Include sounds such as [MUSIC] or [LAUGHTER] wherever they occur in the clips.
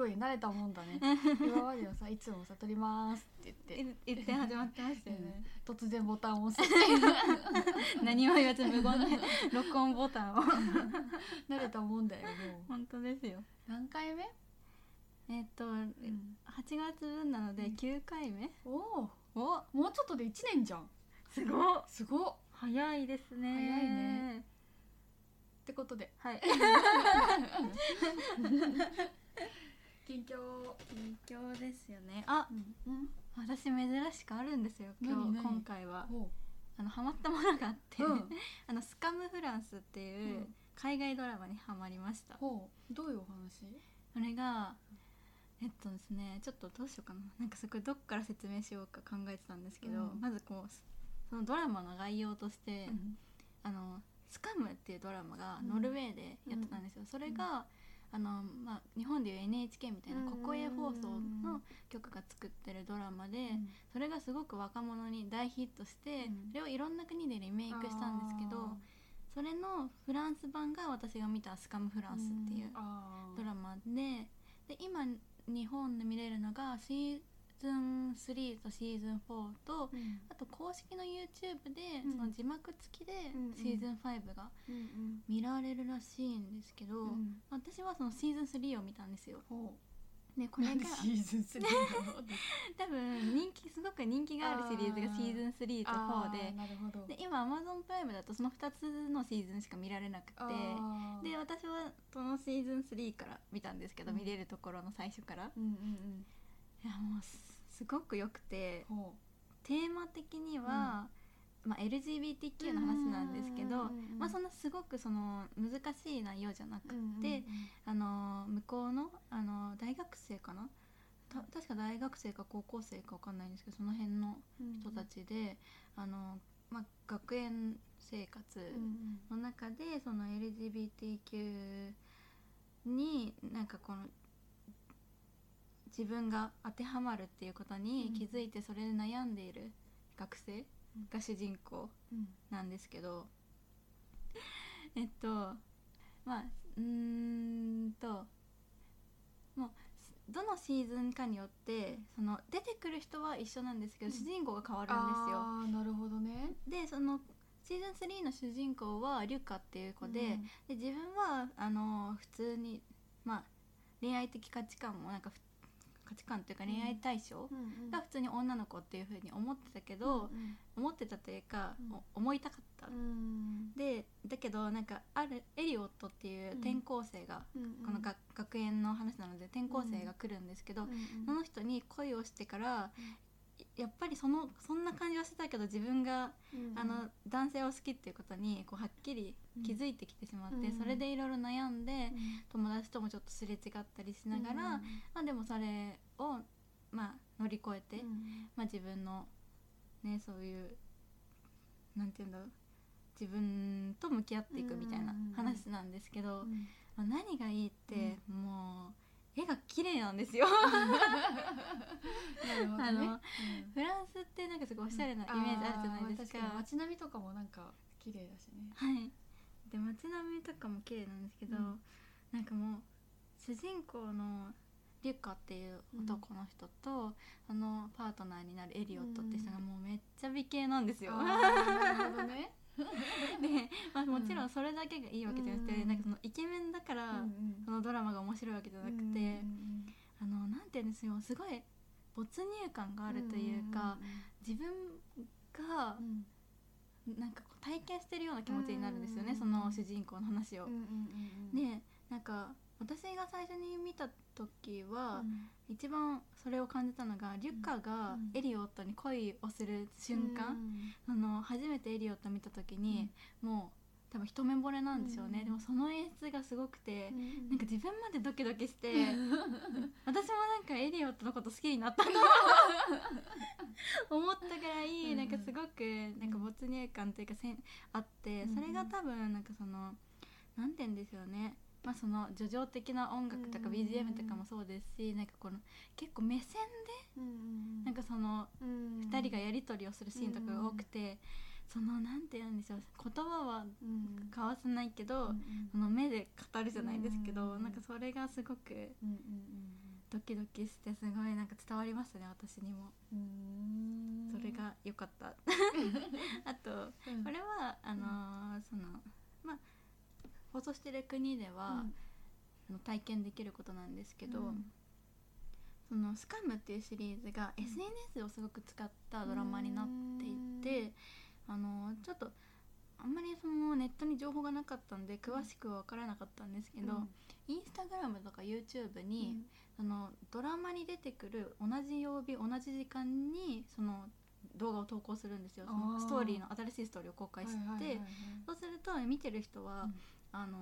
ごい慣れたもんだね。今まではさいつもさ「撮ります」って言って。言って始まってましたよね。突然ボタンを押す [LAUGHS] 何も言わず無言で録音ボタンを。[LAUGHS] 慣れたもんだよもう。本当ですよ。何回目？えっと、ん。8月分なのでうん。9回目。おおお。もうちょっとで1年じゃん。すごっ。すごっ。早いですね。早いね。ってことで。はい [LAUGHS] 近況。近況ですよね。あうん。うん。私珍しくあるんですよ今日今回は。ほあのハマったものがあって、うん。[LAUGHS] あのスカムフランスっていううん。海外ドラマにハマりました、うほう。どういうお話？それがえっとですねちょっとどうしようかな。なんかそこどっから説明しようか考えてたんですけど、うん。まずこうそのドラマの概要として、うん。あのスカムっていうドラマがうん。ノルウェーでやってたんですよ、それが、あのまあ、日本でいう NHK みたいなうん国営放送の局が作ってるドラマで、うん。それがすごく若者に大ヒットして、うん。それをいろんな国でリメイクしたんですけどそれのフランス版が私が見た「スカムフランス」っていうドラマでで今日本で見れるのがシーズン3とシーズン4とうん。あと公式の YouTube でうん。その字幕付きでシーズン5がうん見られるらしいんですけど、うん。私はそのシーズン3を見たんですよ。ほでこれがうシーズン3 [LAUGHS] 多分人気すごく人気があるシリーズがシーズン3と4で。なるほど。で今 Amazon プライムだとその2つのシーズンしか見られなくて。で私はそのシーズン3から見たんですけど、うん。見れるところの最初から。うんうんうん。いやもうすすごく良くてほテーマ的には、まあ、LGBTQ の話なんですけど、うんうんうんまあ、そんなすごくその難しい内容じゃなくううんて、あの向こうのあの大学生かな？た確か大学生か高校生か分かんないんですけどその辺の人たちで、あのまあ、学園生活うんうん。の中でその LGBTQ になんかこの自分が当てはまるっていうことに気づいてそれで悩んでいる学生が主人公うん。なんですけど [LAUGHS] えっとまあうーんともうどのシーズンかによってその出てくる人は一緒なんですけど、うん。主人公が変わるんですよ。あーなるほどね。でそのシーズン3の主人公はリュカっていう子で,、うん。で自分はあの普通にまあ恋愛的価値観もなんかふ価値観というか恋愛対象うんが普通に女の子っていうふうに思ってたけど、うん思ってたというか、うん。お思いたかった。うん。でだけどなんかあるエリオットっていう転校生が、うんこの学学園の話なので転校生が来るんですけど、うんその人に恋をしてから、やっぱりそのそんな感じはしてたけど自分が、うんあの男性を好きっていうことにこうはっきり気づいてきてしまって、うんそれでいろいろ悩んで、うん。友達ともちょっとすれ違ったりしながら、うんまあ、でもそれを、まあ、乗り越えて、うん。まあ、自分のねそういうなんていうんだろう自分と向き合っていくみたいなうん話なんですけど、うん。まあ、何がいいって、もう絵が綺麗なんですよ。[LAUGHS] あのうん。フランスってなんかすごいおしゃれなイメージあるじゃないですか。街並みとかもなんか綺麗だしね。はい、で街並みとかも綺麗なんですけど、うん。なんかもう主人公のリュカっていう男の人と、あのパートナーになるエリオットって人がもうめっちゃ美形なんですよ。なるほどねで、まあ、もちろんそれだけがいいわけじゃなくて、うん。なんかそのイケメンだから、うんそのドラマが面白いわけじゃなくて、うんあのなんて言うんですよすごい没入感があるというか、自分がうん。なんか体験してるような気持ちになるんですよね、うんその主人公の話を。でなんか私が最初に見た時は、うん。一番それを感じたのがリュカがうん。エリオットに恋をする瞬間、うん。あの初めてエリオット見た時に、もう多分一目惚れなんでしょうね、うん。でもその演出がすごくて、うん。なんか自分までドキドキして私もなんかエリオットのこと好きになったと [LAUGHS] 思ったぐらいうん。なんかすごくなんか没入感というかせんあってうん。それが多分なんかそのなんて言うんですよねまあその叙情的な音楽とかうん BGM とかもそうですしなんかこの結構目線でうんなんかその2 2人がやり取りをするシーンとかが多くてそのなんて言うんでしょう言葉はうん。交わせないけど、うんその目で語るじゃないですけど、うんなんかそれがすごくうんうんドキドキしてすごいなんか伝わりましたね私にも。それが良かった。[LAUGHS] あと、うん、これはあの放送してる国では、うん、体験できることなんですけど、うん、そのスカムっていうシリーズが SNS をすごく使ったドラマになっていて、あのちょっとあんまりそのネットに情報がなかったんで詳しくは分からなかったんですけど、うん、インスタグラムとか YouTube に、うん、のドラマに出てくる同じ曜日同じ時間にその動画を投稿するんですよ。そのストーリーの新しいストーリーを公開して、そうすると見てる人は、うん、あの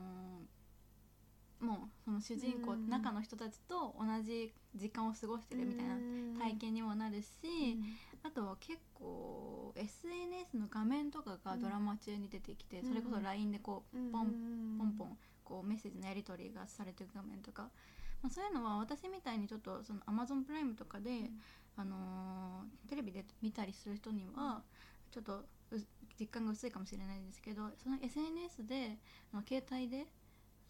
もうその主人公、中の人たちと同じ時間を過ごしてるみたいな体験にもなるし、あとは結構 SNS の画面とかがドラマ中に出てきて、それこそ LINE でこうポンポンポンこうメッセージのやり取りがされてる画面とか、まあ、そういうのは私みたいにちょっとその Amazon プライムとかで、あのー、テレビで見たりする人にはちょっと実感が薄いかもしれないですけどその SNS での携帯で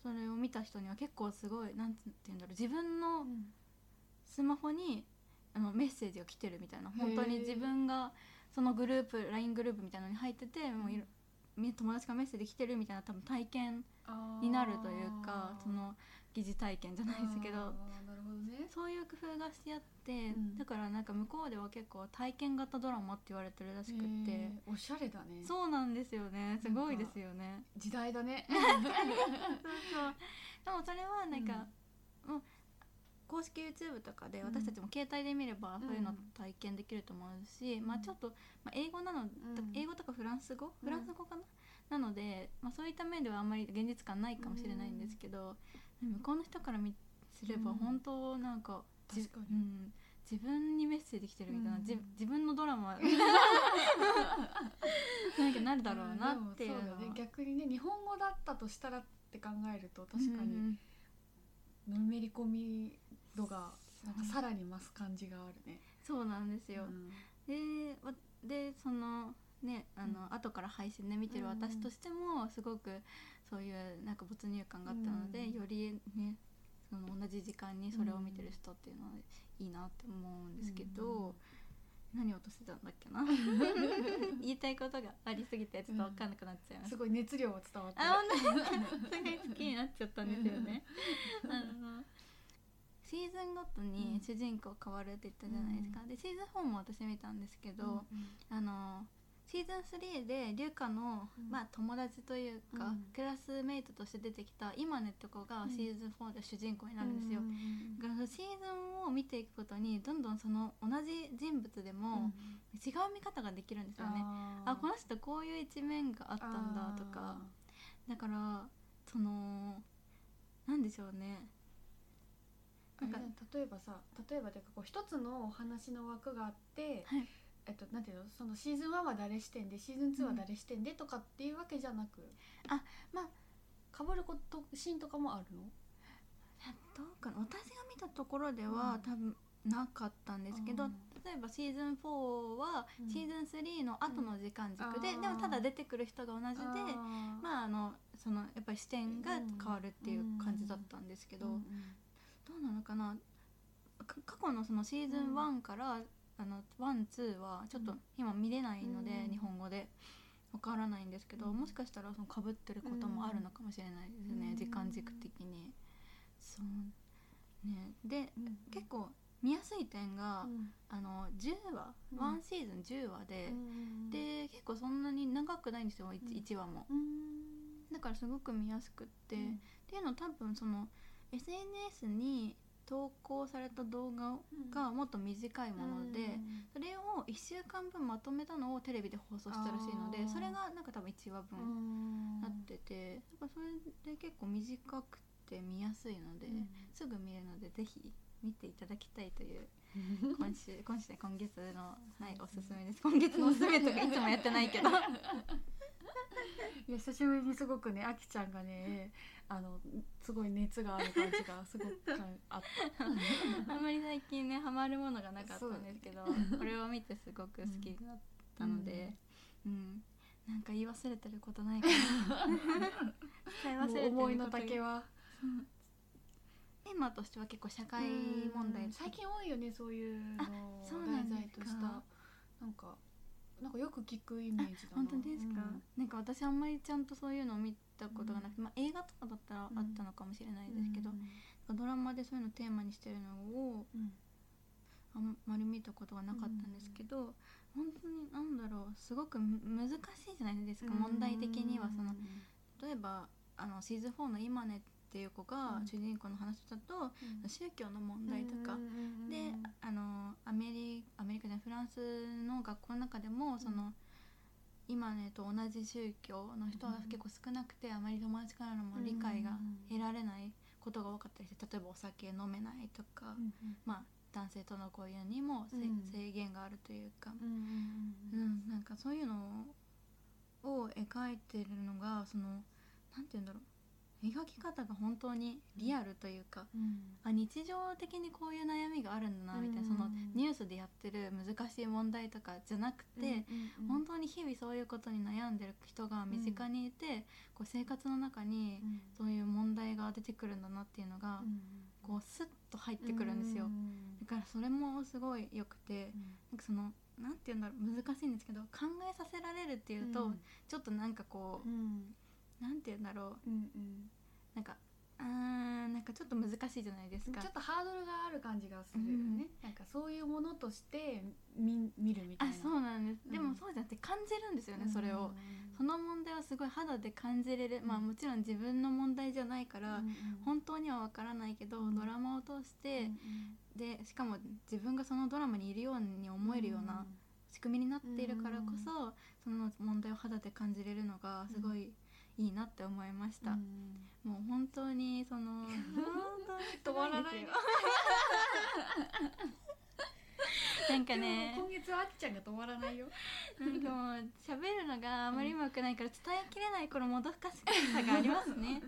それを見た人には結構すごい何て言うんだろう自分のスマホにあのメッセージが来てるみたいな本当に自分がそのグループ LINE グループみたいなのに入っててもうい友達がメッセージ来てるみたいな多分体験になるというかその疑似体験じゃないですけどそういう工夫がしてあって、うん、だからなんか向こうでは結構体験型ドラマって言われてるらしくて。おしゃれだね。そうなんですよね。すごいですよね。時代だね。そうそう。でもそれはなんか、うん、もう公式 YouTube とかで私たちも携帯で見ればそういうの体験できると思うし、うん、まあちょっと、まあ、英語なの、うん、英語とかフランス語？フランス語かな、なので、まあ、そういった面ではあんまり現実感ないかもしれないんですけど、向こうの人から見すれば本当なんか、うん、確かに、うん、自分にメッセージ来てるみたいな、うん、自分のドラマ。[LAUGHS] [LAUGHS] なんかなるだろうなっていうのは、ね、逆にね日本語だったとしたらって考えると確かにのめり込み度がなんかさらに増す感じがあるね。そうなんですよ、うん、ででそのねあの、うん、後から配信で見てる私としてもすごくそういうなんか没入感があったので、うん、よりねその同じ時間にそれを見てる人っていうのはいいなって思うんですけど、うん、何を落としてたんだっけな？[LAUGHS] 言いたいことがありすぎてちょっと分かんなくなっちゃいます、すごい熱量が伝わってあ本当に。[LAUGHS] すごい好きになっちゃったんですよね。[LAUGHS] あのシーズンごとに主人公変わるって言ったじゃないですか、うん、でシーズン4も私見たんですけど、うんうん、あのシーズン3でリュカの、うん、まあ、友達というか、うん、クラスメイトとして出てきた今ねって子がシーズン4で主人公になるんですよ。だからシーズンを見ていくことにどんどんその同じ人物でも違う見方ができるんですよね。あこの人こういう一面があったんだとか。だからそのなんでしょうね。なんか例えばさ例えばでこう一つのお話の枠があって、はい、えっと、なんていうの？そのシーズン1は誰視点でシーズン2は誰視点でとかっていうわけじゃなく、うん、あまあかぶることシーンとかもあるの？どうかな。私が見たところでは、うん、多分なかったんですけど、うん、例えばシーズン4はシーズン3の後の時間軸で、でもただ出てくる人が同じでまああのそのやっぱり視点が変わるっていう感じだったんですけど、どうなのかな。過去のそのシーズン1から、あのワンツーはちょっと今見れないので、うん、日本語で。わからないんですけど、うん、もしかしたらその被ってることもあるのかもしれないですね、うん、時間軸的に。そう。ね。で、結構見やすい点が、あの10話、ワンシーズン10話で、で結構そんなに長くないんですよ 1, 1話も。だからすごく見やすくって、っていうの多分その SNS に投稿された動画がもっと短いもので、それを1週間分まとめたのをテレビで放送したらしいのでそれがなんか多分1話分なっててだからそれで結構短くて見やすいので、すぐ見れるのでぜひ見ていただきたいという [LAUGHS] 今週今週今月の、はい、おすすめです。今月のおすすめとかいつもやってないけど。[LAUGHS] いや久しぶりにすごくねあきちゃんがねあのすごい熱がある感じがすごくあった。あんまり最近ねハマるものがなかったんですけど、これを見てすごく好きになったので、うん、うん、なんか言い忘れてることないかな。[LAUGHS] 使い忘れてる思いの丈は、う。ん、テーマとしては結構社会問題最近多いよねそういうの。を題材としたなんかなんかよく聞くイメージだな。本当ですか、うん、なんか私あんまりちゃんとそういうのを見たことがなくて、うん、まあ、映画とかだったらあったのかもしれないですけど、うん、ドラマでそういうのをテーマにしてるのを、あんまり見たことがなかったんですけど、本当に何だろうすごく難しいじゃないですか、問題的にはその例えばあのシーズン4の「今ね」っていう子が主人公の話だと、うん、宗教の問題とか、であのアメリアメリカでフランスの学校の中でもその、今ねと同じ宗教の人は結構少なくて、あまり友達からのも理解が得られないことが多かったりして例えばお酒飲めないとか、まあ男性との交友にも、制限があるというか、うんなんかそういうのを描いてるのがその何て言うんだろう描き方が本当にリアルというか、うん、あ日常的にこういう悩みがあるんだなみたいな、うん、そのニュースでやってる難しい問題とかじゃなくて、うん、本当に日々そういうことに悩んでる人が身近にいて、こう生活の中にそういう問題が出てくるんだなっていうのが、こうスッと入ってくるんですよ。だからそれもすごい良くて、なんかそのなんて言うんだろう難しいんですけど考えさせられるっていうと、ちょっとなんかこう。なんて言うんだろう、うんうん、なんかあなんかちょっと難しいじゃないですか。ちょっとハードルがある感じがするよね、うん、なんかそういうものとして見見るみたいな。あそうなんです、うん、でもそうじゃなくて感じるんですよね、それを。その問題はすごい肌で感じれる、まあもちろん自分の問題じゃないから、本当にはわからないけど、ドラマを通して、でしかも自分がそのドラマにいるように思えるような仕組みになっているからこそ、その問題を肌で感じれるのがすごい、いいなって思いました、うもう本当にその [LAUGHS] 止まらない [LAUGHS] なんかね。今月はあっちゃんが止まらないよ。なんかもう喋るのがあまりうまくないから伝えきれないこのもどかしさがありますね。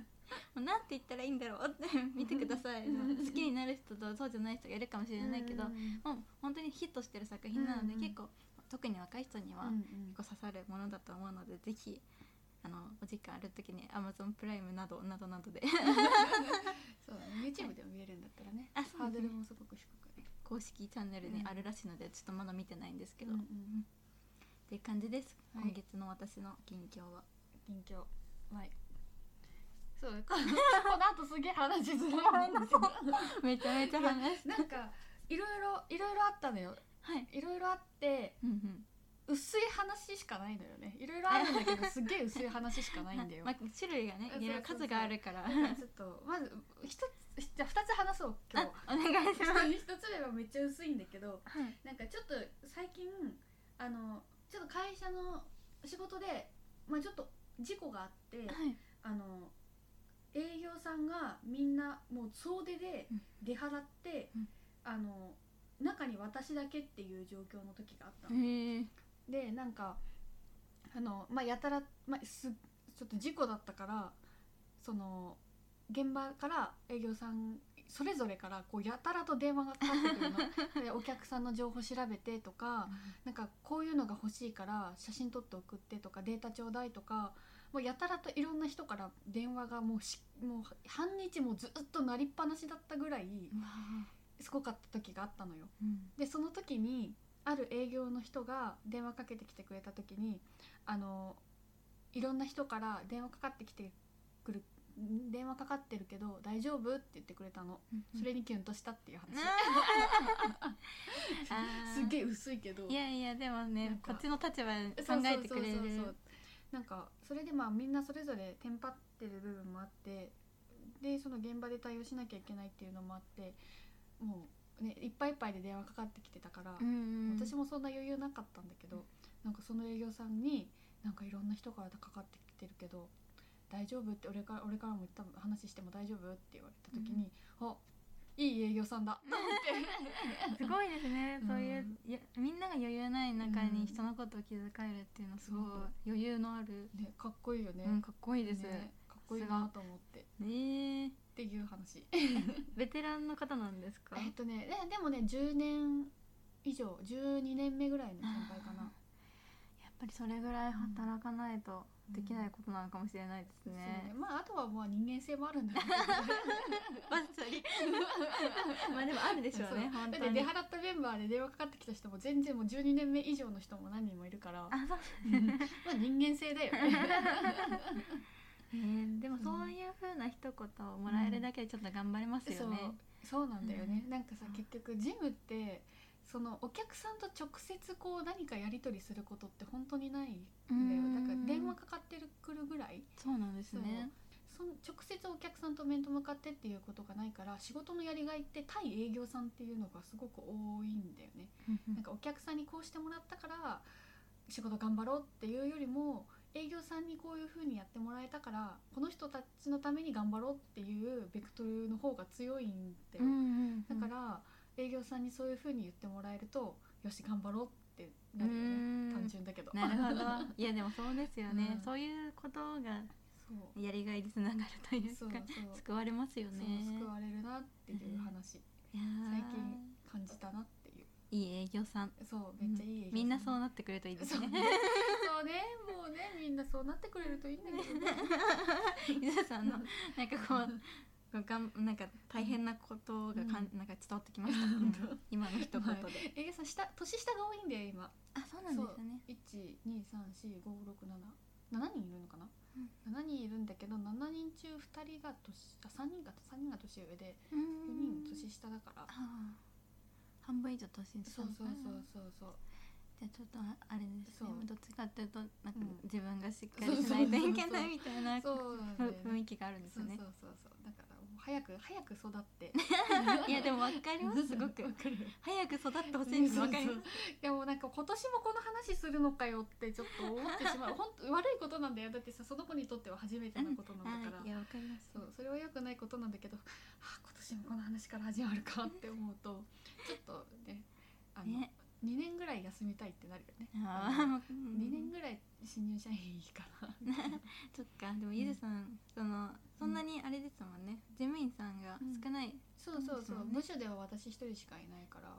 もうなんて言ったらいいんだろうって [LAUGHS] 見てください。好きになる人とそうじゃない人がいるかもしれないけど、もう本当にヒットしてる作品なので、結構特に若い人には結構刺さるものだと思うので、ぜひあのお時間ある時にアマゾンプライムなどなどなどで。[LAUGHS] そう YouTube でも見えるんだったらね、はい、ハードルもすごく低くね公式チャンネルにあるらしいので、ちょっとまだ見てないんですけど、うんうん、っていう感じです、はい、今月の私の近況は。近況。はい。そう [LAUGHS] この後すげえ話しづらいんですけどめちゃめちゃ話なんかいろいろいろいろあったのよ。はい。いろいろあって、うんうん薄い話しかないのよね。いろいろあるんだけど [LAUGHS] すげえ薄い話しかないんだよ、まあ、種類がねいろいろ数があるから。ちょっとまず一つじゃあ2つ話そう今日お願いします。一つ目はめっちゃ薄いんだけど、はい、なんかちょっと最近あのちょっと会社の仕事で、まあ、ちょっと事故があって、はい、あの営業さんがみんなもう総出で出払って、うん、あの中に私だけっていう状況の時があったの。でなんかあの、まあ、やたら、まあ、すちょっと事故だったからその現場から営業さんそれぞれからこうやたらと電話がかかってくるの。[LAUGHS] でお客さんの情報調べてとか、うん、なんかこういうのが欲しいから写真撮って送ってとかデータちょうだいとかもうやたらといろんな人から電話がもうしもう半日もずっと鳴りっぱなしだったぐらいすごかった時があったのよ。うん、でその時にある営業の人が電話かけてきてくれた時にあのいろんな人から電話かかってきてくる電話かかってるけど大丈夫って言ってくれたの、それにキュンとしたっていう話。[LAUGHS] すげえ薄いけど。いやいやでもねこっちの立場考えてくれる。なんかそれでまあみんなそれぞれテンパってる部分もあってでその現場で対応しなきゃいけないっていうのもあってもうね、いっぱいいっぱいで電話かかってきてたから、うんうん、私もそんな余裕なかったんだけど、なんかその営業さんになんかいろんな人からかかってきてるけど大丈夫って俺から俺からも言った話しても大丈夫って言われた時に、うん、あいい営業さんだ [LAUGHS] すごいですね、そういうやみんなが余裕ない中に人のことを気遣えるっていうのはすごい余裕のある、ね、かっこいいよね、うん、かっこいいです、ね、かっこいいなと思って。ねっていう話。[LAUGHS] ベテランの方なんですか？えっとねででもね10年以上12年目ぐらいの先輩かな。やっぱりそれぐらい働かないとできないことなのかもしれないですね。ね。まああとはまあ人間性もあるんだけど [LAUGHS] まあ [LAUGHS] でもあるでしょうねだって出払ったメンバーで電話かかってきた人も全然もう12年目以上の人も何人もいるから。まあ人間性だよねえー、でもそういうふうな一言をもらえるだけでちょっと頑張れますよね、うん、そう。そうなんだよね、うん、なんかさ結局ジムってそのお客さんと直接こう何かやり取りすることって本当にないんだよ。だから電話かかってくるぐらい。そうなんですね。その直接お客さんと面と向かってっていうことがないから仕事のやりがいって対営業さんっていうのがすごく多いんだよね。なんかお客さんにこうしてもらったから仕事頑張ろうっていうよりも営業さんにこういう風にやってもらえたからこの人たちのために頑張ろうっていうベクトルの方が強いんだよ、だから営業さんにそういう風に言ってもらえるとよし頑張ろうってなるよね単純だけど。なるほど。いやでもそうですよね、うん、そういうことがやりがいにつながるというか救われますよね。救われるなっていう話、最近感じたなっていういい営業さん。そうめっちゃいい営業さん、みんなそうなってくれるといいですね。そうね。もうねみんなそうなってくれるといいんだけどね。[LAUGHS] 伊沢さんのなんかこうがんなんか大変なことがかん、うん、なんか伝わってきました、うん、今の一言で。えげさ下年下が多いんだよ今。あそうなんですね。一二三四五六七七人いるのかな？七、うん、人いるんだけど七人中二人が年あ三人が三人が年上で四人年下だから。半分以上年下。そうそうそうそうそう。じゃちょっとあれですねどっちかっていうとなんか自分がしっかりしないといけないみたいな [LAUGHS] 雰囲気があるんですね。そうそうそうだから早く早く育って。[LAUGHS] いやでも分かります。[LAUGHS] すごく。早く育ってほしいんです分かります。でもなんか今年もこの話するのかよってちょっと思ってしまう。[LAUGHS] 本当悪いことなんだよ。だってさその子にとっては初めてのことなんだから、いや分かります。そうそれは良くないことなんだけど、はあ、今年もこの話から始まるかって思うとちょっとねあのね2年ぐらい休みたいってなるよね。あ2年ぐらい新入社員いいかな。[LAUGHS] そっか。でもゆずさん、うん、そのそんなにあれですもんね。事務員さんが少ない、うん、そうそう。そう、ね、部署では私一人しかいないから。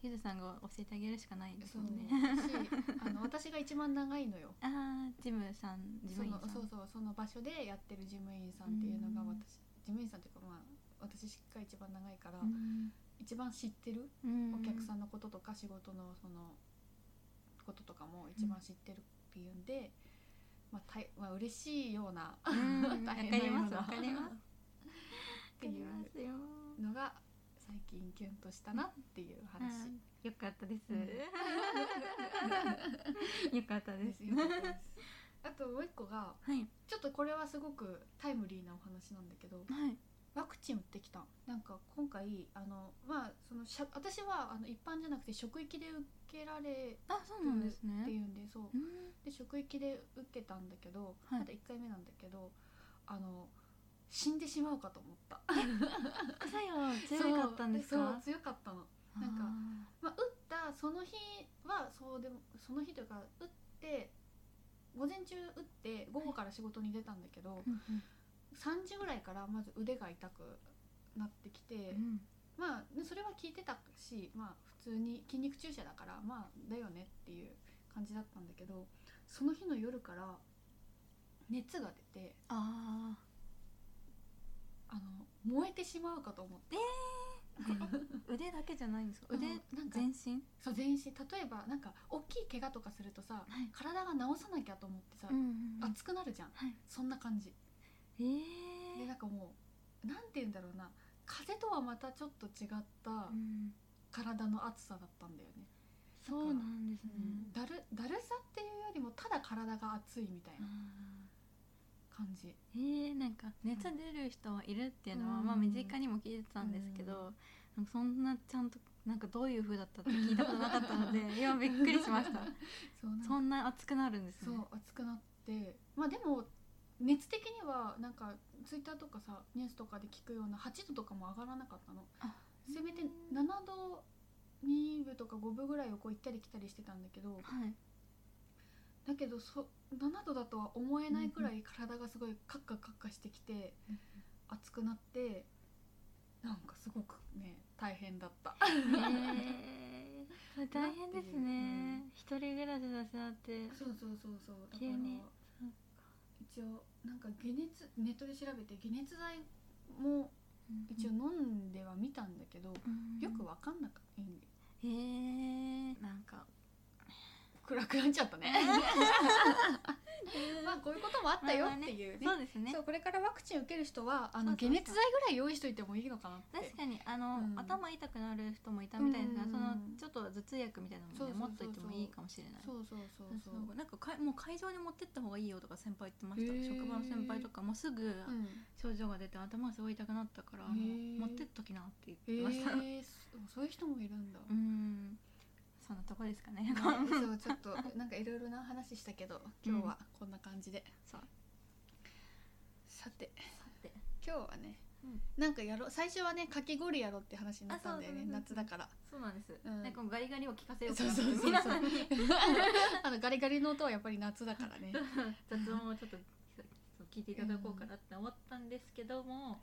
ゆずさんが教えてあげるしかないですもんね。あの [LAUGHS] 私が一番長いのよ。ああ事務さん事務員さん。そうそうその場所でやってる事務員さんっていうのが私、事務員さんっていうかまあ私しっかり一番長いから、一番知ってる、お客さんのこととか仕事のそのこととかも一番知ってるっていうんで、まあ、たいまあ嬉しいような、[LAUGHS] 大変なような。っていうのが最近キュンとしたなっていう話、よかったです、[LAUGHS] [LAUGHS] よかったです。あともう一個が、はい、ちょっとこれはすごくタイムリーなお話なんだけど、はいワクチン打ってきた。なんか今回あのまあそのしゃ私はあの一般じゃなくて職域で受けられあそうなんですね。っていうんでそう、うん、で職域で受けたんだけど、はい、まだ1回目なんだけどあの死んでしまうかと思った。副作用強かったんですか？そう強かったの。なんかまあ、打ったその日はそうでもその日というか打って午前中打って午後から仕事に出たんだけど、はい3時ぐらいからまず腕が痛くなってきて、うん、まあそれは聞いてたしまあ普通に筋肉注射だからまあだよねっていう感じだったんだけどその日の夜から熱が出てああの燃えてしまうかと思って。えー、腕だけじゃないんですか？腕？なんか全身？そう全身。例えばなんか大きい怪我とかするとさ、はい、体が治さなきゃと思ってさ、うんうんうん、熱くなるじゃん、はい、そんな感じえでなんかもうなんて言うんだろうな。風とはまたちょっと違った体の熱さだったんだよね、そうなんですね、だるだるさっていうよりもただ体が熱いみたいな感じ。えー、なんか熱出る人はいるっていうのは、うん、まあ身近にも聞いてたんですけど、うん、そんなちゃんとなんかどういう風だったって聞いたことなかったので [LAUGHS] 今びっくりしました。そんな熱くなるんですね。そう熱くなって。まあでも熱的にはなんかツイッターとかさニュースとかで聞くような8度とかも上がらなかったの。せめて7度2分とか5分ぐらいをこう行ったり来たりしてたんだけど、はい、だけどそ7度だとは思えないくらい体がすごいカッカカッカしてきて、うん、熱くなってなんかすごくね大変だった。え。ー、大変ですね、う。ん、一人暮らしだしだって。そうそうそうそう。急に一応なんか解熱ネットで調べて解熱剤も一応飲んではみたんだけど、よく分かんなかったんでへえんか暗くなっちゃったね [LAUGHS] もあったよっていうね,、そうですね。そうこれからワクチン受ける人はあの解熱剤ぐらい用意しといてもいいのかなって。確かに。あの、うん、頭痛くなる人もいたみたいですが、うん、そのちょっと頭痛薬みたいなのもね持っといてもいいかもしれない。そうそうそうそう。なんかかもう会場に持ってった方がいいよとか先輩言ってました。職場の先輩とかもうすぐ症状が出て頭がすごい痛くなったから持ってっときなって言ってましたそういう人もいるんだうんそんなとこですかね。[LAUGHS] そうちょっとなんかいろいろな話したけど今日はこんな感じで、そう。さてさて。今日はね、うん、なんかやろう最初はねかき氷やろうって話になったんだよね夏だから。そうなんです、うん、なんかガリガリを聞かせようかなそうそうそうそう。[LAUGHS] あのガリガリの音はやっぱり夏だからね。[LAUGHS] 雑音をちょっと聞いていただこうかなって思ったんですけども、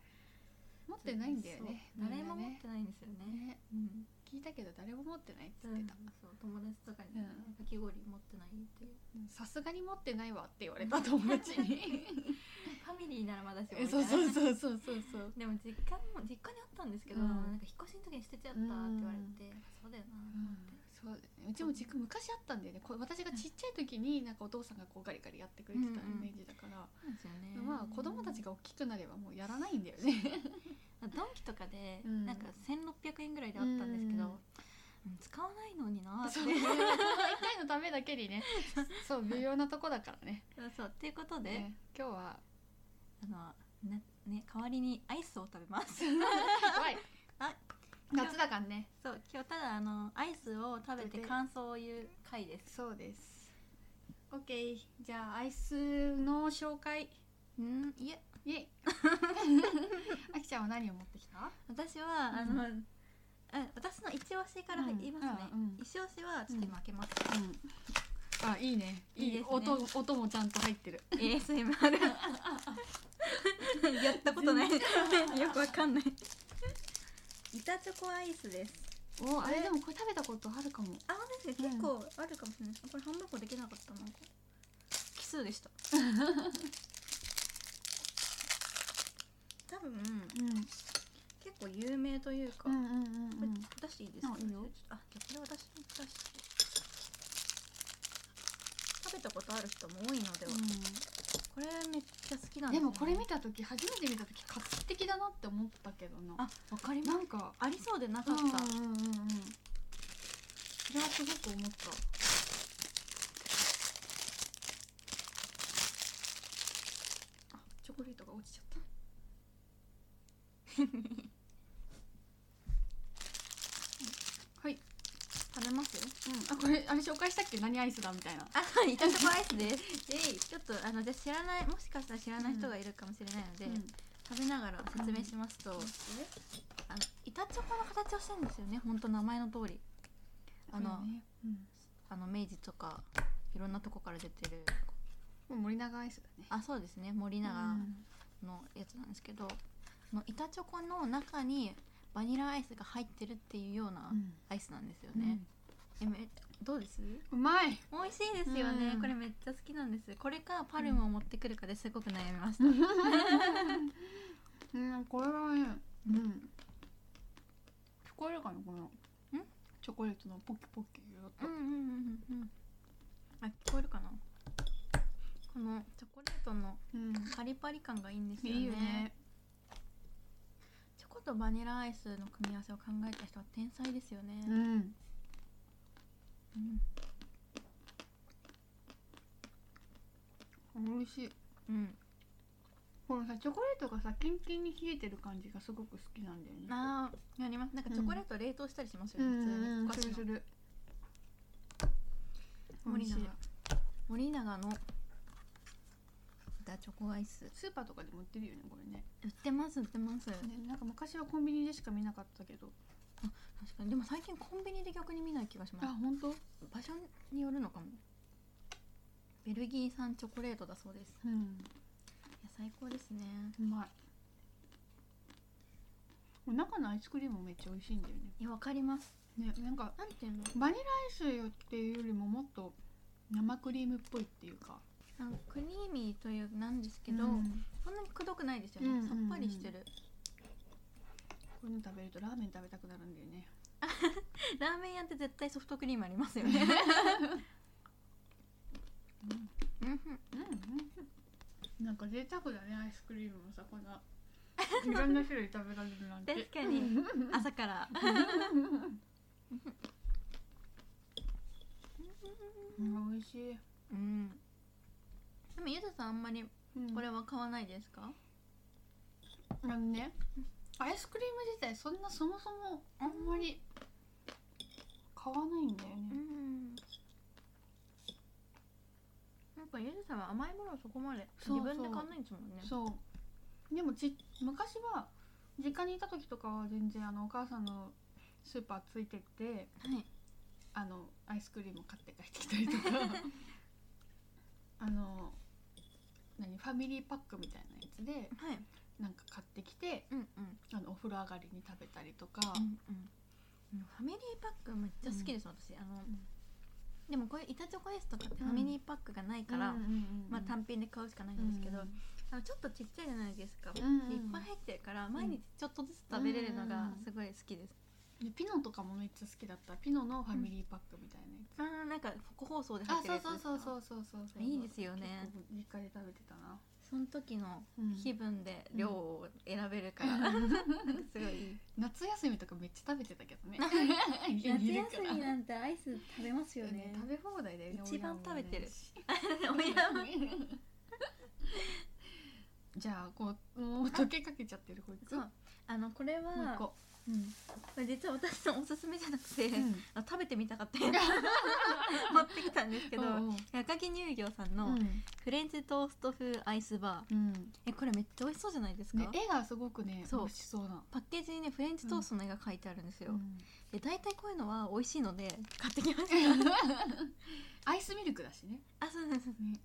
持ってないんだよね。誰も持ってないんですよね、ね、うん聞いたけど誰も持ってないって言ってた、うん、そう友達とかに、ね、かき氷持ってないっていう。さすがに持ってないわって言われた友達に。[LAUGHS] ファミリーならまだしもそうそうそうそうそう。そう [LAUGHS] でも実家も実家にあったんですけど、うん、なんか引っ越しの時に捨てちゃったって言われて、うん、そうだよなって、そううちも実家昔あったんだよね。私がちっちゃい時になんかお父さんがこうガリガリやってくれてたイメージだから、うんうん、まあ子供たちが大きくなればもうやらないんだよね。[LAUGHS] ドンキとかでなんか1600円ぐらいであったんですけど、うん、使わないのになって。そ回のためだけにね。[LAUGHS] そう微妙なとこだからね。そう。っていうことで、ね、今日はあのねね代わりにアイスを食べます。[LAUGHS] 怖い。あ夏だからね。そう今日ただあのアイスを食べて感想を言う回です。そうです。OK じゃあアイスの紹介。うんいえ。いえ。[LAUGHS] あきちゃんは何を持ってきた？私は、あの私の一押しから言いますね、一押しはちょっと今開けます、あいいね。いいです、ね、音音もちゃんと入ってる。[LAUGHS] ASMR [LAUGHS] やったことない。よくわかんない板チョコアイスです。おあれでもこれ食べたことあるかも。あですね。結構あるかもしれない。これ半分こできなかったなんか奇数でした。多分、うん、結構有名というか、うんうんうんうん、これ出していいですか、いいよ。あじゃこれ私出して。食べたことある人も多いので。は、うん、これめっちゃ好きなんです、ね、でもこれ見た時初めて見た時画期的だなって思ったけどな。あわかります。なんかありそうでなかった、うんうんうんうん、それはすごく思った。あチョコレートが落ちちゃった？[LAUGHS] はい食べます？うん。あこれあれ紹介したっけ？何アイスだみたいな。あイタチョコアイスです。[LAUGHS] ちょっとあのじゃ知らないもしかしたら知らない人がいるかもしれないので、うん、食べながら説明しますと、うん、あの板チョコの形をしてるんですよね。本当名前の通り。あの、ねうん、あの明治とかいろんなとこから出てる。森永アイスだね。あそうですね。森永のやつなんですけど、の板チョコの中にバニラアイスが入ってるっていうようなアイスなんですよね、うん、えめどうです？うまい。美味しいですよね、うん、これめっちゃ好きなんです。これかパルムを持ってくるかですごく悩みました、うん、これはねうん。聞こえるかなこの。チョコレートのポキポキうんうんうんうんあ聞こえるかな？このチョコレートのパリパリ感がいいんですよね、いいよねコとバニラアイスの組み合わせを考えた人は天才ですよね。うん。うん。美味しい。うん。このさチョコレートがさキンキンに冷えてる感じがすごく好きなんだよね。ああ、やります。なんかチョコレート冷凍したりしますよね。うん、普通に。するする。森永。森永のたチョコアイス。スーパーとかでも売ってるよねこれね。売ってます売ってます、ね、なんか昔はコンビニでしか見なかったけど。あ確かに。でも最近コンビニで逆に見ない気がします。あ本当？場所によるのかも。ベルギー産チョコレートだそうです。うん。いや最高ですね。うまい。中のアイスクリームめっちゃ美味しいんだよね。いやわかります。ねなんかなんていうの？バニラアイスっていうよりももっと生クリームっぽいっていうかクリーミーというなんですけど、うん、そんなにくどくないですよね、うんうんうん、さっぱりしてる。こういうの食べるとラーメン食べたくなるんだよね。[LAUGHS] ラーメン屋って絶対ソフトクリームありますよね。うん。うんうんなんか贅沢だねアイスクリームもさこんな。いろんな種類食べられるなんて。確かに。朝から。[LAUGHS] うん、美味しい。うんでもゆずさんあんまりこれは買わないですか、うん、あのねアイスクリーム自体そんなそもそもあんまり買わないんだよね、うん、なんかゆずさんは甘いものをそこまで自分で買わないんですもんね。そう。でもち昔は実家にいた時とかは全然あのお母さんのスーパーついてって、はい、あのアイスクリーム買って帰ってきたりとか。[LAUGHS] あの何ファミリーパックみたいなやつで、はい、なんか買ってきて、うんうん、あのお風呂上がりに食べたりとか、うんうん、ファミリーパックめっちゃ好きです、うん、私。あの、うん、でもこういう板チョコレートとかってファミリーパックがないから、まあ、単品で買うしかないんですけど、あのちょっとちっちゃいじゃないですか、いっぱい入ってるから毎日ちょっとずつ食べれるのがすごい好きです、でピノとかもめっちゃ好きだった。ピノのファミリーパックみたいなやつ、あなんか個包装で入ってるやつそうそうそうそうそうそういいですよね。実家で食べてたな。その時の気分で量を選べるから、うん、[LAUGHS] すごい夏休みとかめっちゃ食べてたけどね。[LAUGHS] 夏休みなんてアイス食べますよね、ね、食べ放題だよね一番食べてる。[LAUGHS] じゃあこうもう溶けかけちゃってるこいつ。あのこれはうん、実は私のおすすめじゃなくて、うん、食べてみたかった [LAUGHS] 持ってきたんですけど赤木乳業さんのフレンチトースト風アイスバー、うん、えこれめっちゃ美味しそうじゃないですか、ね、絵がすごくね美味しそうな。パッケージにねフレンチトーストの絵が描いてあるんですよ、うん、で大体こういうのは美味しいので買ってきました。[LAUGHS] アイスミルクだしね。あそうです。ね。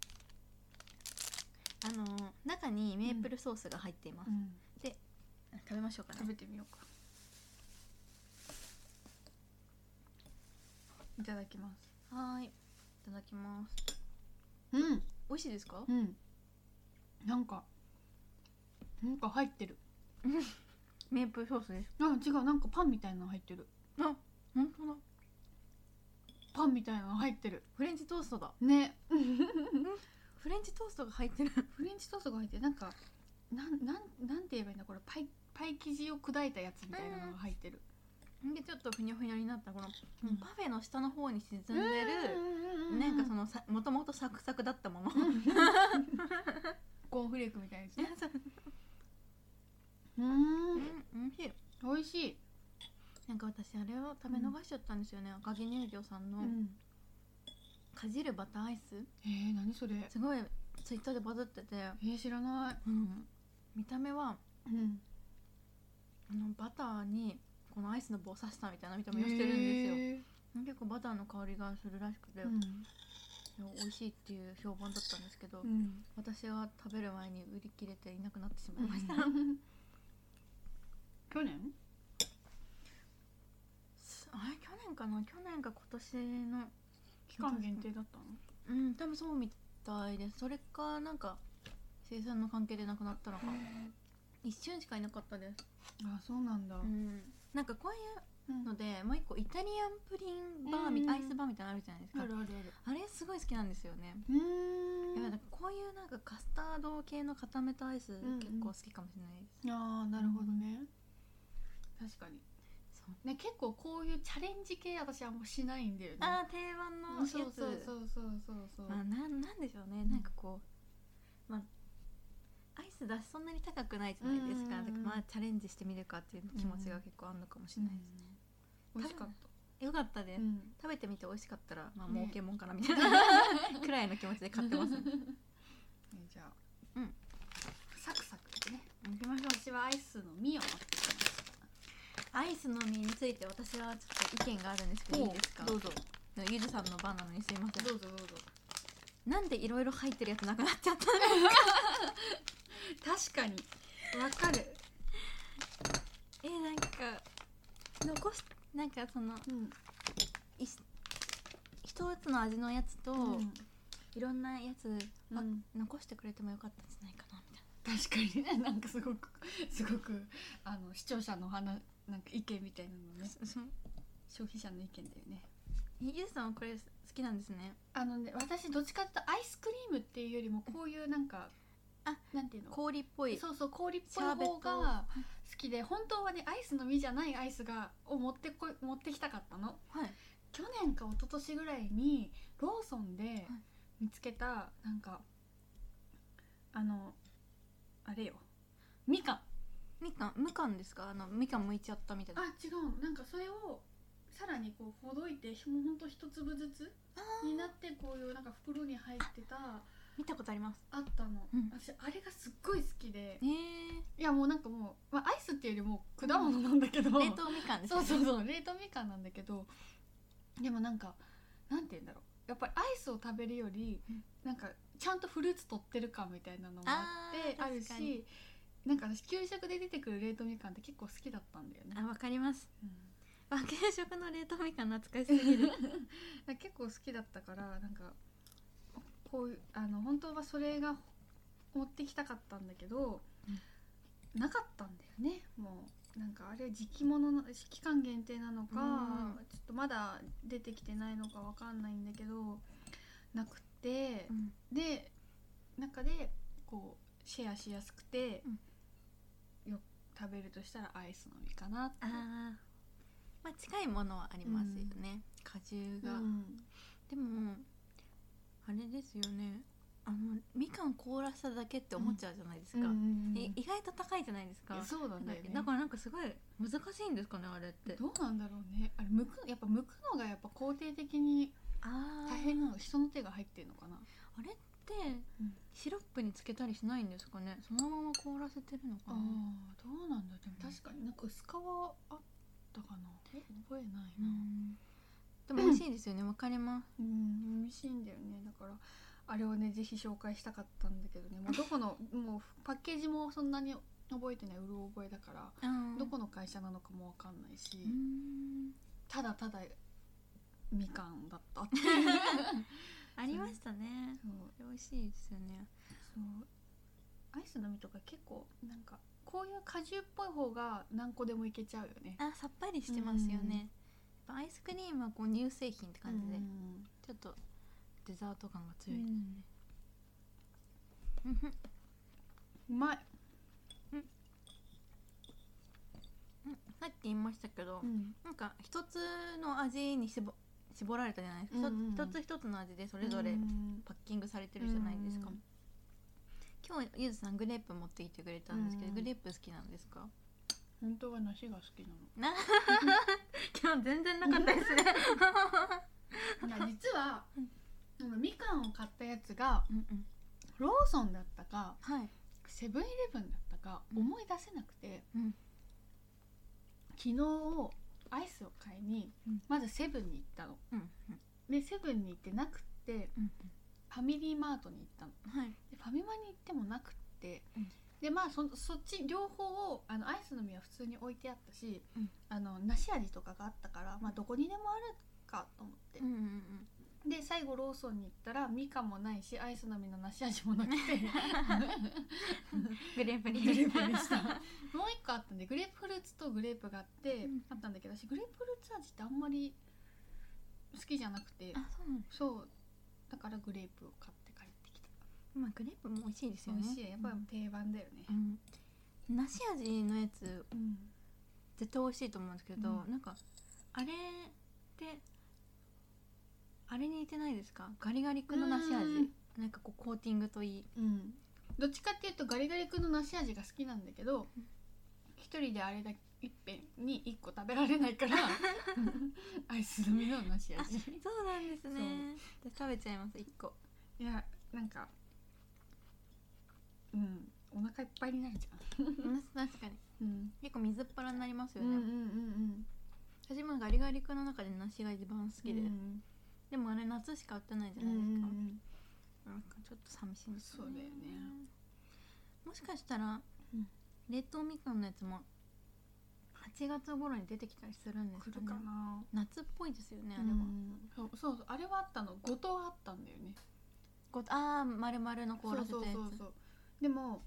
あの中にメープルソースが入っています、で食べましょうかね。食べてみようかいただきます。はい。いただきます。うん。美味しいですか？うん。なんかなんか入ってる。[LAUGHS] メープルソースです。あ違う。なんかパンみたいなの入ってる。あ本当だ。パンみたいなの入ってる。フレンチトーストだ。ね。[LAUGHS] フレンチトーストが入ってる。フレンチトーストが入ってる。なんかなんなんなんて言えばいいんだ？これパイパイ生地を砕いたやつみたいなのが入ってる、でちょっとふにゃふにゃになったこの、うん、パフェの下の方に沈んでる、なんかそのさもともとサクサクだったもの。[LAUGHS] コーンフレークみたいなやつねうん。おいしい美味しい。なんか私あれを食べ逃しちゃったんですよね、赤城乳業さんの、うん、かじるバターアイス。えー、何それ？すごいツイッターでバズってて。えー、知らない、うん、見た目は、うん、あのバターにこのアイスの棒刺したみたいな見た目をしてるんですよ。結構バターの香りがするらしくて、うん、美味しいっていう評判だったんですけど、うん、私が食べる前に売り切れていなくなってしまいました、[LAUGHS] 去年？あれ去年かな？去年か今年の。期間限定だったの？うん多分そうみたいです。それかなんか生産の関係でなくなったのか一瞬しかいなかったです。あそうなんだ、うんなんかこういうので、もう一個イタリアンプリンバーみ、アイスバーみたいなのあるじゃないですか。あるあるあれすごい好きなんですよね。うん。やっぱこういうなんかカスタード系の固めたアイス結構好きかもしれないです、ああなるほどね、確かに。そう。ね結構こういうチャレンジ系私あんましないんだよね。ああ定番のやつ。そうそうそうそうそうそう。まあなんなんでしょうね、なんかこうまあアイス出しそんなに高くないじゃないですか,、だからまあチャレンジしてみるかっていう気持ちが結構あるのかもしれないですね、美味しかったよかった。です、食べてみて美味しかったらまあ儲けもんかなみたいな、くらいの気持ちで買ってます、[LAUGHS] ね、じゃあ。うん。サクサクね。いきましょう。私はアイスの実を持ってきました。アイスの実について私はちょっと意見があるんですけどいいですか？どうぞ。ゆずさんの番なのにすいません。どうぞどうぞ。なんでいろいろ入ってるやつなくなっちゃったんですか？[LAUGHS] 確かに。わかる。えなんか残しなんかその、うん、一つの味のやつと、うん、いろんなやつ、うん、残してくれてもよかったんじゃないかなみたいな。確かに。ね [LAUGHS] なんかすごくすごくあの視聴者の話なんか意見みたいなのね。消費者の意見だよね。ゆうさんはこれ好きなんですね。あのね私どっちかっていうとアイスクリームっていうよりもこういうなんかあなんていうの？氷っぽい。そうそう氷っぽい方が好きで本当はねアイスの実じゃないアイスがを持ってこ持ってきたかったの、はい、去年か一昨年ぐらいにローソンで見つけたなんかあのあれよ。みかん。みかん？みかんですか？あのみかん剥いちゃったみたいな。あ違う。なんかそれをさらにこうほどいてもうほんと一粒ずつになってこういうなんか袋に入ってた見たことあります。あったの、うん、私あれがすっごい好きで、えー、いやもうなんかもう、まあ、アイスっていうよりも果物なんだけど、冷凍みかんです、ね、そうそうそう冷凍みかんなんだけど。でもなんかなんて言うんだろう。やっぱりアイスを食べるより、うん、なんかちゃんとフルーツ取ってる感みたいなのもあってあるしなんか私給食で出てくる冷凍みかんって結構好きだったんだよね。あわかります、うん、給食の冷凍みかん懐かしすぎる。[LAUGHS] 結構好きだったからなんかこうあの本当はそれが持ってきたかったんだけど、うん、なかったんだよね。もうなんかあれ時期物の期間限定なのか、うん、ちょっとまだ出てきてないのかわかんないんだけどなくて、うん、で中でこうシェアしやすくて、よ食べるとしたらアイスの実かなって。あまあ近いものはありますよね、果汁が、でもあれですよね。あのみかん凍らせただけって思っちゃうじゃないですか、うんうんうん、意外と高いじゃないですか。そうなんだよねだからなんかすごい難しいんですかねあれって。どうなんだろうね。あれむくやっぱ剥くのがやっぱ肯定的に大変なの人の手が入ってるのかな。あれって、シロップにつけたりしないんですかね？そのまま凍らせてるのかな？あどうなんだでも確かになんか薄皮あったかな？え覚えないな、でも美味しいですよね。わ、かります。うん美味しいんだよね。だからあれをねぜひ紹介したかったんだけどね。もうどこのもうパッケージもそんなに覚えてないうる覚えだからどこの会社なのかもわかんないし。ただただみかんだった。っ [LAUGHS] てありましたね。そう。美味しいですよね。そう。アイスの実とか結構なんかこういう果汁っぽい方が何個でもいけちゃうよね。あさっぱりしてますよね、アイスクリームはこう乳製品って感じで、ちょっとデザート感が強い。ですね、うまい、うん、さっき言いましたけど、うん、なんか一つの味に絞絞られたじゃないですか、うんうん、一つ一つの味でそれぞれパッキングされてるじゃないですか、うんうん、今日ゆずさんグレープ持ってきてくれたんですけど、うん、グレープ好きなんですか？本当は梨が好きなの [LAUGHS] 今日全然なかったですね。実は、うん、みかんを買ったやつが、うんうん、ローソンだったか、はい、セブンイレブンだったか思い出せなくて、うん、昨日アイスを買いに、まずセブンに行ったの、うんうん、でセブンに行ってなくて、うん。うん、ファミリーマートに行ったの、はい、でファミマに行ってもなくて、でまあそそっち両方をあのアイスの実は普通に置いてあったし、うん、あの梨味とかがあったから、まあ、どこにでもあるかと思って、うんうんうん、で最後ローソンに行ったらみかんもないしアイスの実の梨味もなくて。グレープに。グレープにした。[LAUGHS] もう一個あったんでグレープフルーツとグレープがあって、うん、あったんだけど私グレープフルーツ味ってあんまり好きじゃなくて。そうだ。からグレープを買ってまあグレープも美味しいですよね。美味しい。やっぱり定番だよね、うん、梨味のやつ、うん、絶対美味しいと思うんですけど、うん、なんかあれってあれに似てないですか？ガリガリ君の梨味。なんかこうコーティングといい、うん、どっちかっていうとガリガリ君の梨味が好きなんだけど一、人であれだけいっぺんに1個食べられないからアイスの実の梨味。そうなんですね。食べちゃいます1個。いやなんかうん。お腹いっぱいになるじゃん。確かに、うん、結構水っ腹になりますよね、うんうんうんうん。私もガリガリ君の中で梨が一番好きで、うん、でもあれ夏しか売ってないじゃないですか、うんなんかちょっと寂しいんですよね。そうだよね。もしかしたら、うん、冷凍みかんのやつも8月頃に出てきたりするんですかね夏っぽいですよねあれは、そうそうあれはあったの。五島あったんだよね。ああ丸々の凍らせたやつ。そうそうそうでも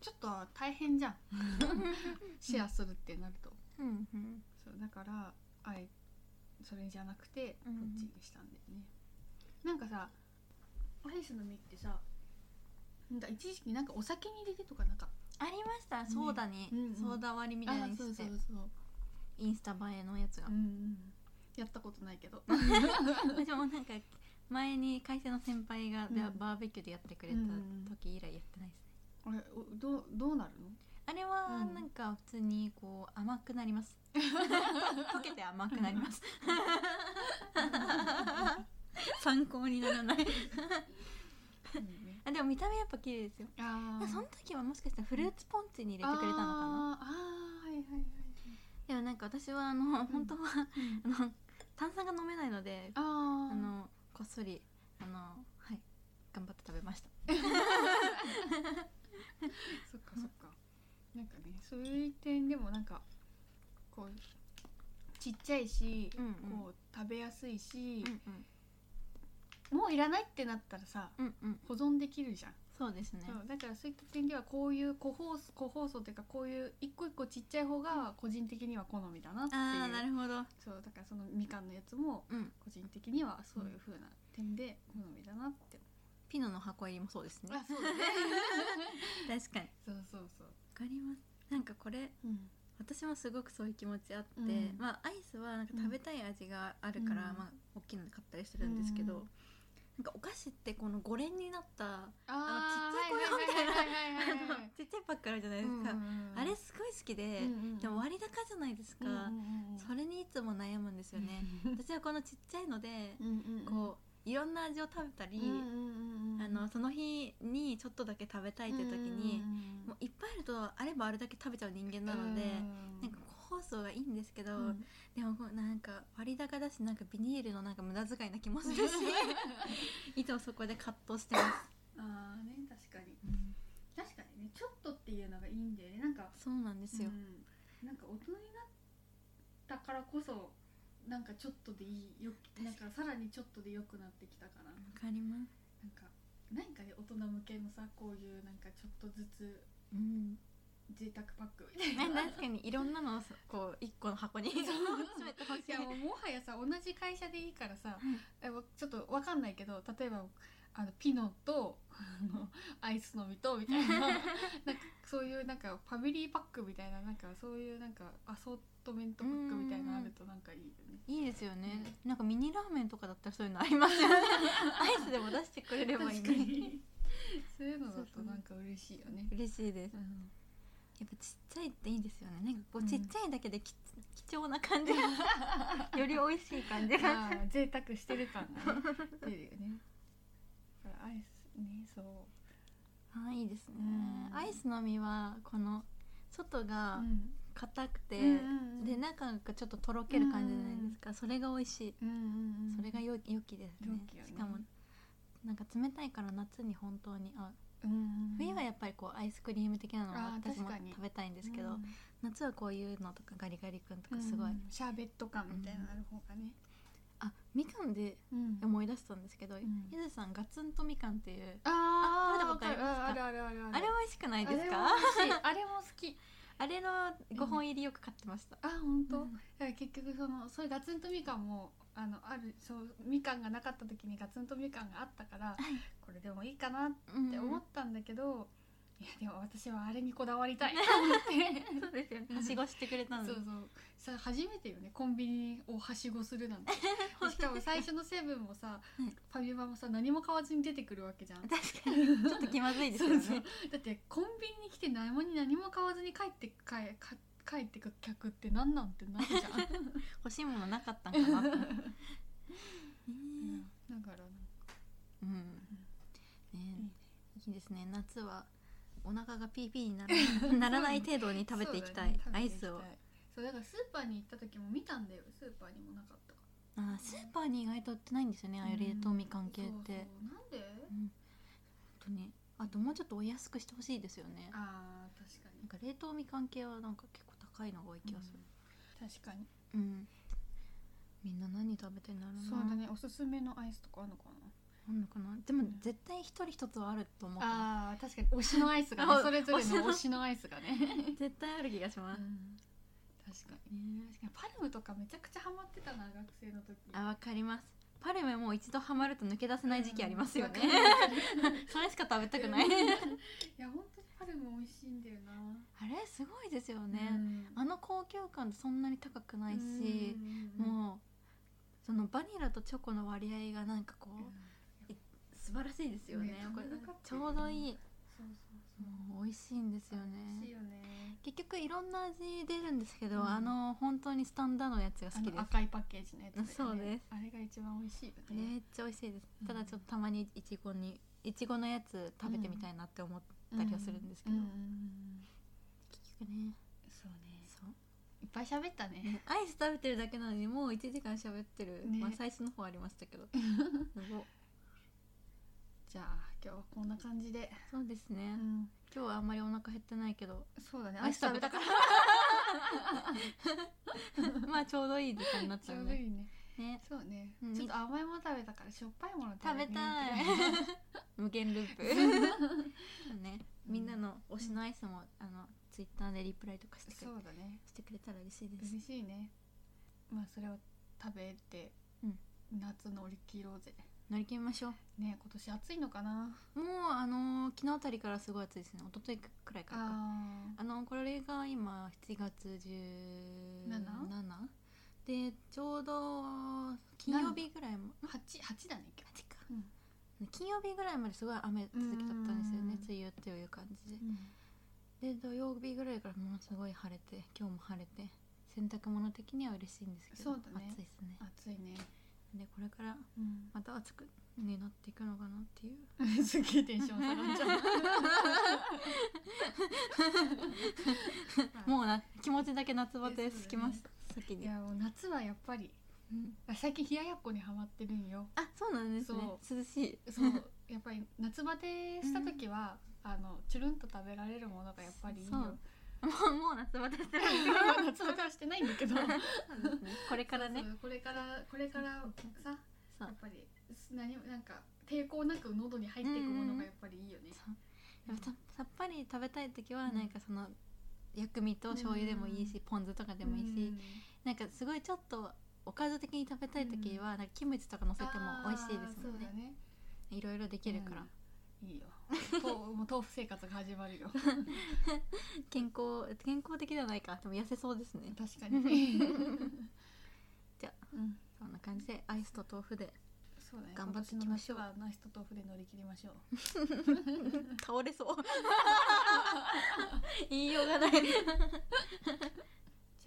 ちょっと大変じゃん。[LAUGHS] シェアするってなると、うんうん、そうだからあえそれじゃなくてこっちにしたんだよね、うん、なんかさアイスの実ってさなんか一時期なんかお酒に入れてとかなんか。ありました、ね、ソーダに、うんうん、ソーダ割りみたいにしてそうそうそうインスタ映えのやつが、うんうん、やったことないけど。[LAUGHS] [LAUGHS] 私もなんか前に会社の先輩がバーベキューでやってくれた時以来やってないですね、あれどうどうなるの？あれはなんか普通にこう甘くなります。[LAUGHS] 溶けて甘くなります。[LAUGHS] 参考にならない。あでも見た目やっぱ綺麗ですよ。あその時はもしかしたらフルーツポンチに入れてくれたのかな。ああはいはいはいでもなんか私はあの、うん、本当は、うん、あの炭酸が飲めないのであのこっそりあのはい頑張って食べました。[LAUGHS] そっかそっか。なんかねそういう点でもなんかこうちっちゃいし、うんうん、こう食べやすいし、うんうん、もういらないってなったらさ、うんうん、保存できるじゃんそうですね。だからそういった点ではこういう個包個包装というかこういう一個一個ちっちゃい方が個人的には好みだなっていう。あなるほど。そうだからそのみかんのやつも個人的にはそういうふうな点で好みだなって。ピノの箱入りもそうですね。あそうだね。[LAUGHS] 確かに。そうそうそう。わかります。なんかこれ、うん、私もすごくそういう気持ちあって、うん、まあアイスはなんか食べたい味があるから、うん、まあ大きいので買ったりするんですけど、なんかお菓子ってこの5連になったあのちっちゃい子用みたいなちっちゃいパックあるじゃないですか、うんうんあれすごい好きで、うんうん、でも割高じゃないですか、うんうんうん、それにいつも悩むんですよね私はこのちっちゃいので、うんうん、こういろんな味を食べたり、あのその日にちょっとだけ食べたいって時に、もういっぱいあるとあればあれだけ食べちゃう人間なので、なんか個包装がいいんですけど、でもなんか割高だしなんかビニールのなんか無駄遣いな気もするし [LAUGHS] いつもそこで葛藤してます。ああね確かに、うん、確かにねちょっとっていうのがいいんでね。なんかそうなんですよ、うん、なんか大人になったからこそなんかちょっとでいいよなんかさらにちょっとで良くなってきたかな。わかります。なんか何かね大人向けのさこういうなんかちょっとずつ、うん、贅沢パックみたいな。確かにいろんなのをこう一個の箱に詰めてほしい。いやももはやさ同じ会社でいいからさ、うん、ちょっと分かんないけど例えばあのピノとあのアイスの実とみたいな。[LAUGHS] なんかそういうなんかファミリーパックみたいななんかそういうなんかアソートメントパックみたいなのあるとなんかいいよね。いいですよね、うん、なんかミニラーメンとかだったらそういうのありますよね。[LAUGHS] アイスでも出してくれればいいねそういうのだとなんか嬉しいよね。嬉しいです、うんやっぱちっちゃいっていいですよね。なんかこうちっちゃいだけでき、うん、貴重な感じ [LAUGHS] より美味しい感じが。贅沢してる感が、ね、出るよね。アイスねそう。あいいですね、アイスの実はこの外が硬くて、うん、で中がちょっととろける感じじゃないですか、うん、それが美味しい、うんうんうん、それがよ良きですね、ね、しかもなんか冷たいから夏に本当に合う冬はやっぱりこうアイスクリーム的なのを私も食べたいんですけど、夏はこういうのとかガリガリ君とかすごい、シャーベット感みたいなのある方がね、あみかんで思い出したんですけど、ゆずさんガツンとみかんっていう。ああ食べたことありますか？あるあるあるあれ美味しくないですか？あれも好き。[LAUGHS] あれの5本入りよく買ってました、あ本当、うん、結局そのそれガツンとみかんもあのあるそうみかんがなかった時にガツンとみかんがあったから、はい、これでもいいかなって思ったんだけど、いやでも私はあれにこだわりたいと思って。[LAUGHS] そうですよね。はしごしてくれたのそうそう。さ初めてよねコンビニをはしごするなんて。[LAUGHS] しかも最初のセブンもさ、ファミマもさ何も買わずに出てくるわけじゃん。確かに。ちょっと気まずいですよね。[LAUGHS] だってコンビニに来て何も何も買わずに帰って帰帰ってく客って何なんてなるじゃん。[LAUGHS] 欲しいものなかったんかな、[LAUGHS] え。ー、だからうん、ね、いいですね。夏はお腹がピーピーにならな [LAUGHS] らない程度に食べていきたい、ね、アイスを。そうだからスーパーに行った時も見たんだよ。スーパーにもなかった。あスーパーに意外と売ってないんですよね。ああいう冷凍みかん系って、うん、なんで、うん、本当に。あともうちょっとお安くしてほしいですよね。あ確かに。なんか冷凍みかん系はなんか結構高いのが多い気がする、うん、確かに。うん。みんな何食べてんだろうな。そうだね。おすすめのアイスとかあるのかな？あんのかな？でも絶対一人一つはあると思うああ確かに。推しのアイスが、ね、それぞれの推しのアイスがね。[LAUGHS] 絶対ある気がします、うん。確かに、確かに。パルムとかめちゃくちゃハマってたな学生の時。あわかります。パルムも一度ハマると抜け出せない時期ありますよね、うん、[LAUGHS] それしか食べたくない。[LAUGHS] いや本当にパルム美味しいんだよな。あれすごいですよね、うん、あの高級感そんなに高くないし、うん、もうそのバニラとチョコの割合がなんかこう、素晴らしいですよね、ね、これちょうどいい。そうそうそう。美味しいんですよね。美味しいよね。結局いろんな味出るんですけど、うん、あの本当にスタンダードのやつが好きです。赤いパッケージのやつ、ね、そうです。あれが一番美味しいよね。めっちゃ美味しいです、ただちょっとたまにいちごにいちごのやつ食べてみたいなって思ったりはするんですけど、結局ね。そうね。そう。いっぱい喋ったね。アイス食べてるだけなのにもう1時間喋ってる、ね、まあ最初の方ありましたけど。[LAUGHS] じゃあ今日はこんな感じで。そうですね、うん、今日はあんまりお腹減ってないけど。そうだね。アイス食べたから。[LAUGHS] まあちょうどいい時間になった [LAUGHS] ちょうどいいねね。そうね、うん、ちょっと甘いもの食べたからしょっぱいもの食べたい。[LAUGHS] 無限ループ。ね、みんなの推しのアイスもあのツイッターでリプライとかしてくれそうだね。してくれたら嬉しいです。嬉しいね。まあそれを食べて、うん、夏乗り切ろうぜ。乗り切りましょう。ね今年暑いのかな？もうあの昨日あたりからすごい暑いですね。一昨日くらいからか。あのこれが今7月17でちょうど金曜日ぐらいも 8, 8だね今日。8か、うん、金曜日ぐらいまですごい雨続きだったんですよね梅雨っていう感じで、うん、で土曜日ぐらいからものすごい晴れて今日も晴れて洗濯物的には嬉しいんですけどね。暑いですね。暑いね。でこれからまた暑く、ね、なっていくのかなっていう。[LAUGHS] すげえテンション下がっちゃう。[LAUGHS] もうな気持ちだけ夏バテつきます、ね、先に。いやもう夏はやっぱり、うん、最近冷ややっこにはまってるんよ。あそうなんですね。涼しい。そう。やっぱり夏バテした時は、うん、あのチュルンと食べられるものがやっぱりいいよ。もうもう夏バテしてる [LAUGHS] 夏バテはしてないんだけど。これからね。これからこれからさやっぱり何なんか抵抗なく喉に入っていくものがやっぱりいいよね、うん、ささっぱり食べたい時はなんかその薬味と醤油でもいいし、ポン酢とかでもいいし、なんかすごいちょっとおかず的に食べたい時は、なんかキムチとか乗せても美味しいですもんね。ね。いろいろできるから、いいよ。もう豆腐生活が始まるよ。[LAUGHS] 健康健康的ではないか。でも痩せそうですね。確かに。[LAUGHS] じゃあ、うん、そんな感じでアイスと豆腐でそうだね。頑張ってみましょう。今年は人と船乗り切りましょう。[LAUGHS] 倒れそう。[LAUGHS] 言いようがない。じ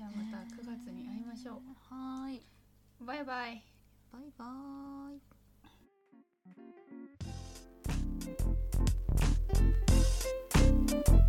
ゃあまた9月に会いましょう、えー、はい。バイバイ。バイバイ。バイバ